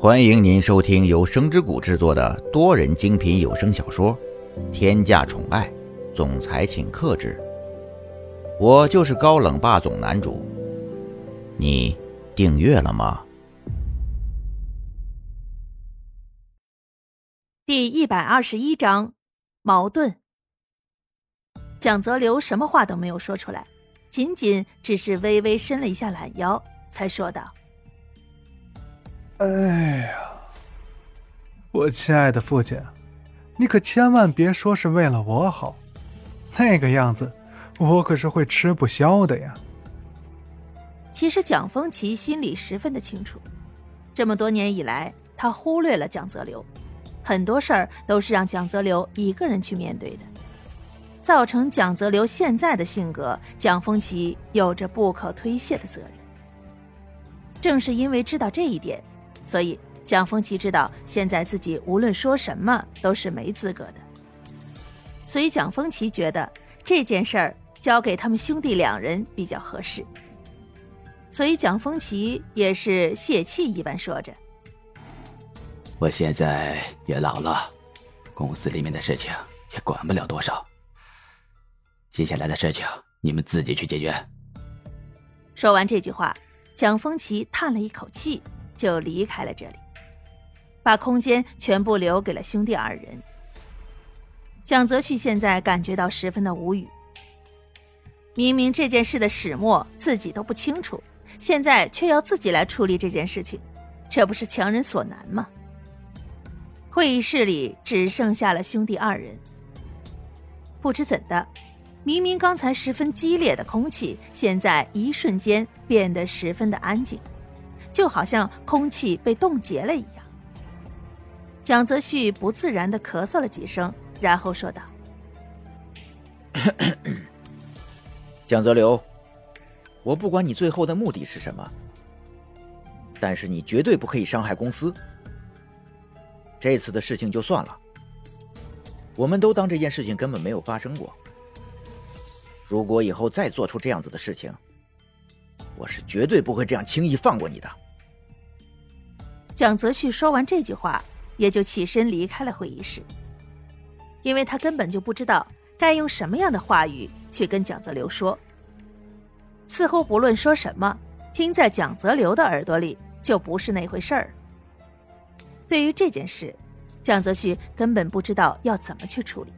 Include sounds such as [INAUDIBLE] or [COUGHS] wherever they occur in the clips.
欢迎您收听由声之谷制作的多人精品有声小说《天价宠爱总裁请克制》，我就是高冷霸总男主。你订阅了吗？第一百二十一章矛盾。蒋泽流什么话都没有说出来，仅仅只是微微伸了一下懒腰，才说道。哎呀，我亲爱的父亲，你可千万别说是为了我好，那个样子我可是会吃不消的呀。其实蒋风奇心里十分的清楚，这么多年以来，他忽略了蒋泽流，很多事儿都是让蒋泽流一个人去面对的，造成蒋泽流现在的性格，蒋风奇有着不可推卸的责任。正是因为知道这一点。所以，蒋风奇知道现在自己无论说什么都是没资格的。所以，蒋风奇觉得这件事儿交给他们兄弟两人比较合适。所以，蒋风奇也是泄气一般说着：“我现在也老了，公司里面的事情也管不了多少。接下来的事情你们自己去解决。”说完这句话，蒋风奇叹了一口气。就离开了这里，把空间全部留给了兄弟二人。蒋泽旭现在感觉到十分的无语。明明这件事的始末自己都不清楚，现在却要自己来处理这件事情，这不是强人所难吗？会议室里只剩下了兄弟二人。不知怎的，明明刚才十分激烈的空气，现在一瞬间变得十分的安静。就好像空气被冻结了一样。蒋泽旭不自然的咳嗽了几声，然后说道：“ [COUGHS] 蒋泽流，我不管你最后的目的是什么，但是你绝对不可以伤害公司。这次的事情就算了，我们都当这件事情根本没有发生过。如果以后再做出这样子的事情，我是绝对不会这样轻易放过你的。”蒋泽旭说完这句话，也就起身离开了会议室，因为他根本就不知道该用什么样的话语去跟蒋泽流说。似乎不论说什么，听在蒋泽流的耳朵里就不是那回事儿。对于这件事，蒋泽旭根本不知道要怎么去处理。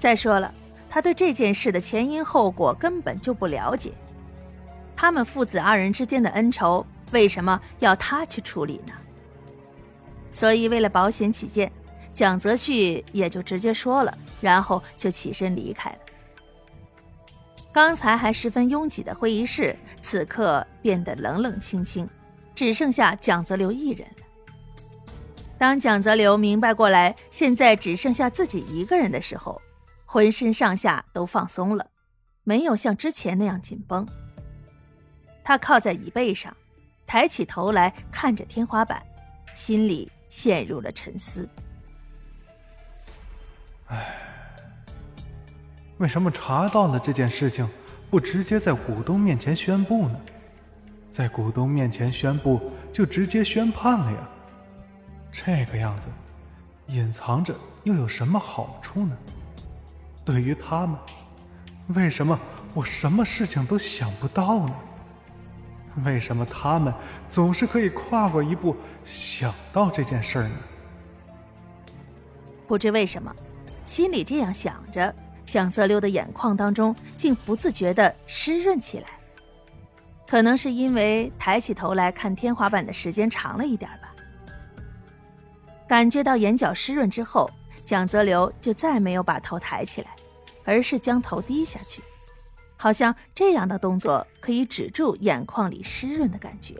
再说了，他对这件事的前因后果根本就不了解，他们父子二人之间的恩仇。为什么要他去处理呢？所以为了保险起见，蒋泽旭也就直接说了，然后就起身离开了。刚才还十分拥挤的会议室，此刻变得冷冷清清，只剩下蒋泽流一人了。当蒋泽流明白过来，现在只剩下自己一个人的时候，浑身上下都放松了，没有像之前那样紧绷。他靠在椅背上。抬起头来看着天花板，心里陷入了沉思。唉，为什么查到了这件事情，不直接在股东面前宣布呢？在股东面前宣布，就直接宣判了呀。这个样子，隐藏着又有什么好处呢？对于他们，为什么我什么事情都想不到呢？[LAUGHS] 为什么他们总是可以跨过一步想到这件事儿呢？不知为什么，心里这样想着，蒋泽流的眼眶当中竟不自觉的湿润起来。可能是因为抬起头来看天花板的时间长了一点吧。感觉到眼角湿润之后，蒋泽流就再没有把头抬起来，而是将头低下去。好像这样的动作可以止住眼眶里湿润的感觉。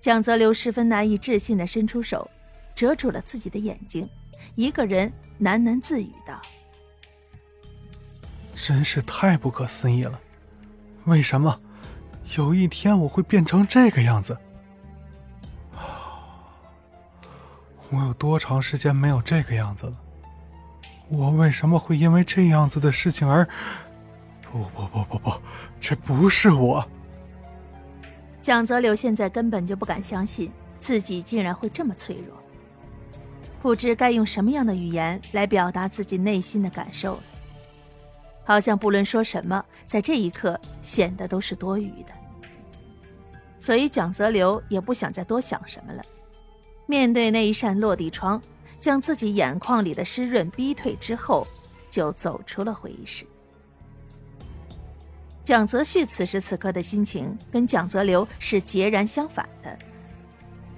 蒋泽流十分难以置信的伸出手，遮住了自己的眼睛，一个人喃喃自语道：“真是太不可思议了，为什么有一天我会变成这个样子？[SIGHS] 我有多长时间没有这个样子了？我为什么会因为这样子的事情而……”不不不不不，这不是我。蒋泽流现在根本就不敢相信自己竟然会这么脆弱，不知该用什么样的语言来表达自己内心的感受了。好像不论说什么，在这一刻显得都是多余的。所以蒋泽流也不想再多想什么了，面对那一扇落地窗，将自己眼眶里的湿润逼退之后，就走出了会议室。蒋泽旭此时此刻的心情跟蒋泽流是截然相反的，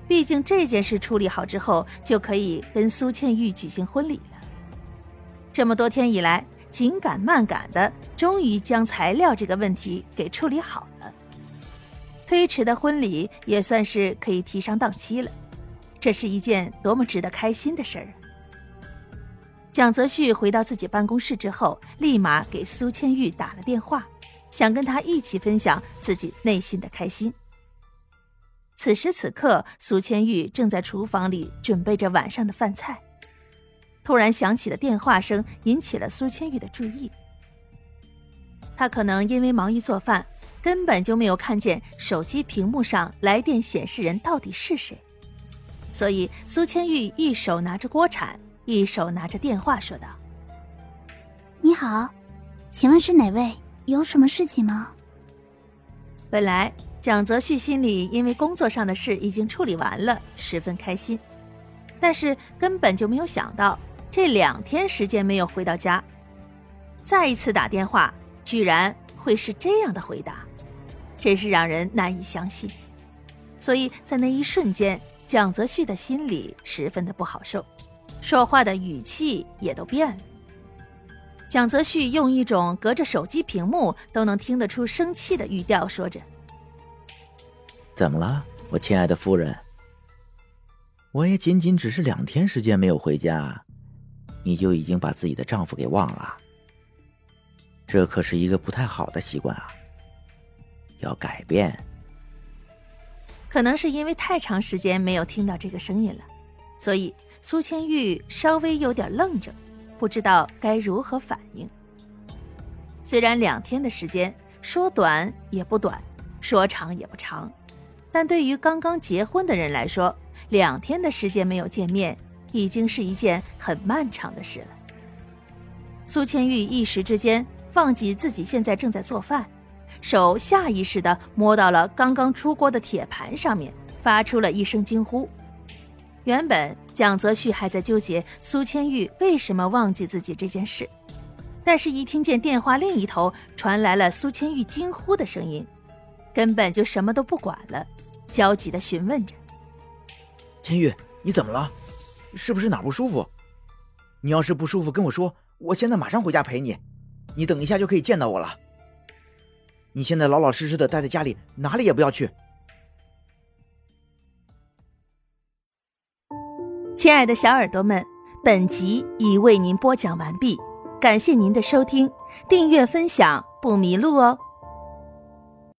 毕竟这件事处理好之后，就可以跟苏倩玉举行婚礼了。这么多天以来，紧赶慢赶的，终于将材料这个问题给处理好了。推迟的婚礼也算是可以提上档期了，这是一件多么值得开心的事儿啊！蒋泽旭回到自己办公室之后，立马给苏倩玉打了电话。想跟他一起分享自己内心的开心。此时此刻，苏千玉正在厨房里准备着晚上的饭菜，突然响起的电话声引起了苏千玉的注意。他可能因为忙于做饭，根本就没有看见手机屏幕上来电显示人到底是谁，所以苏千玉一手拿着锅铲，一手拿着电话，说道：“你好，请问是哪位？”有什么事情吗？本来蒋泽旭心里因为工作上的事已经处理完了，十分开心，但是根本就没有想到这两天时间没有回到家，再一次打电话，居然会是这样的回答，真是让人难以相信。所以在那一瞬间，蒋泽旭的心里十分的不好受，说话的语气也都变了。蒋泽旭用一种隔着手机屏幕都能听得出生气的语调说着：“怎么了，我亲爱的夫人？我也仅仅只是两天时间没有回家，你就已经把自己的丈夫给忘了？这可是一个不太好的习惯啊，要改变。”可能是因为太长时间没有听到这个声音了，所以苏千玉稍微有点愣怔。不知道该如何反应。虽然两天的时间说短也不短，说长也不长，但对于刚刚结婚的人来说，两天的时间没有见面，已经是一件很漫长的事了。苏千玉一时之间忘记自己现在正在做饭，手下意识地摸到了刚刚出锅的铁盘上面，发出了一声惊呼。原本蒋泽旭还在纠结苏千玉为什么忘记自己这件事，但是，一听见电话另一头传来了苏千玉惊呼的声音，根本就什么都不管了，焦急地询问着：“千玉，你怎么了？是不是哪不舒服？你要是不舒服，跟我说，我现在马上回家陪你。你等一下就可以见到我了。你现在老老实实的待在家里，哪里也不要去。”亲爱的小耳朵们，本集已为您播讲完毕，感谢您的收听，订阅分享不迷路哦。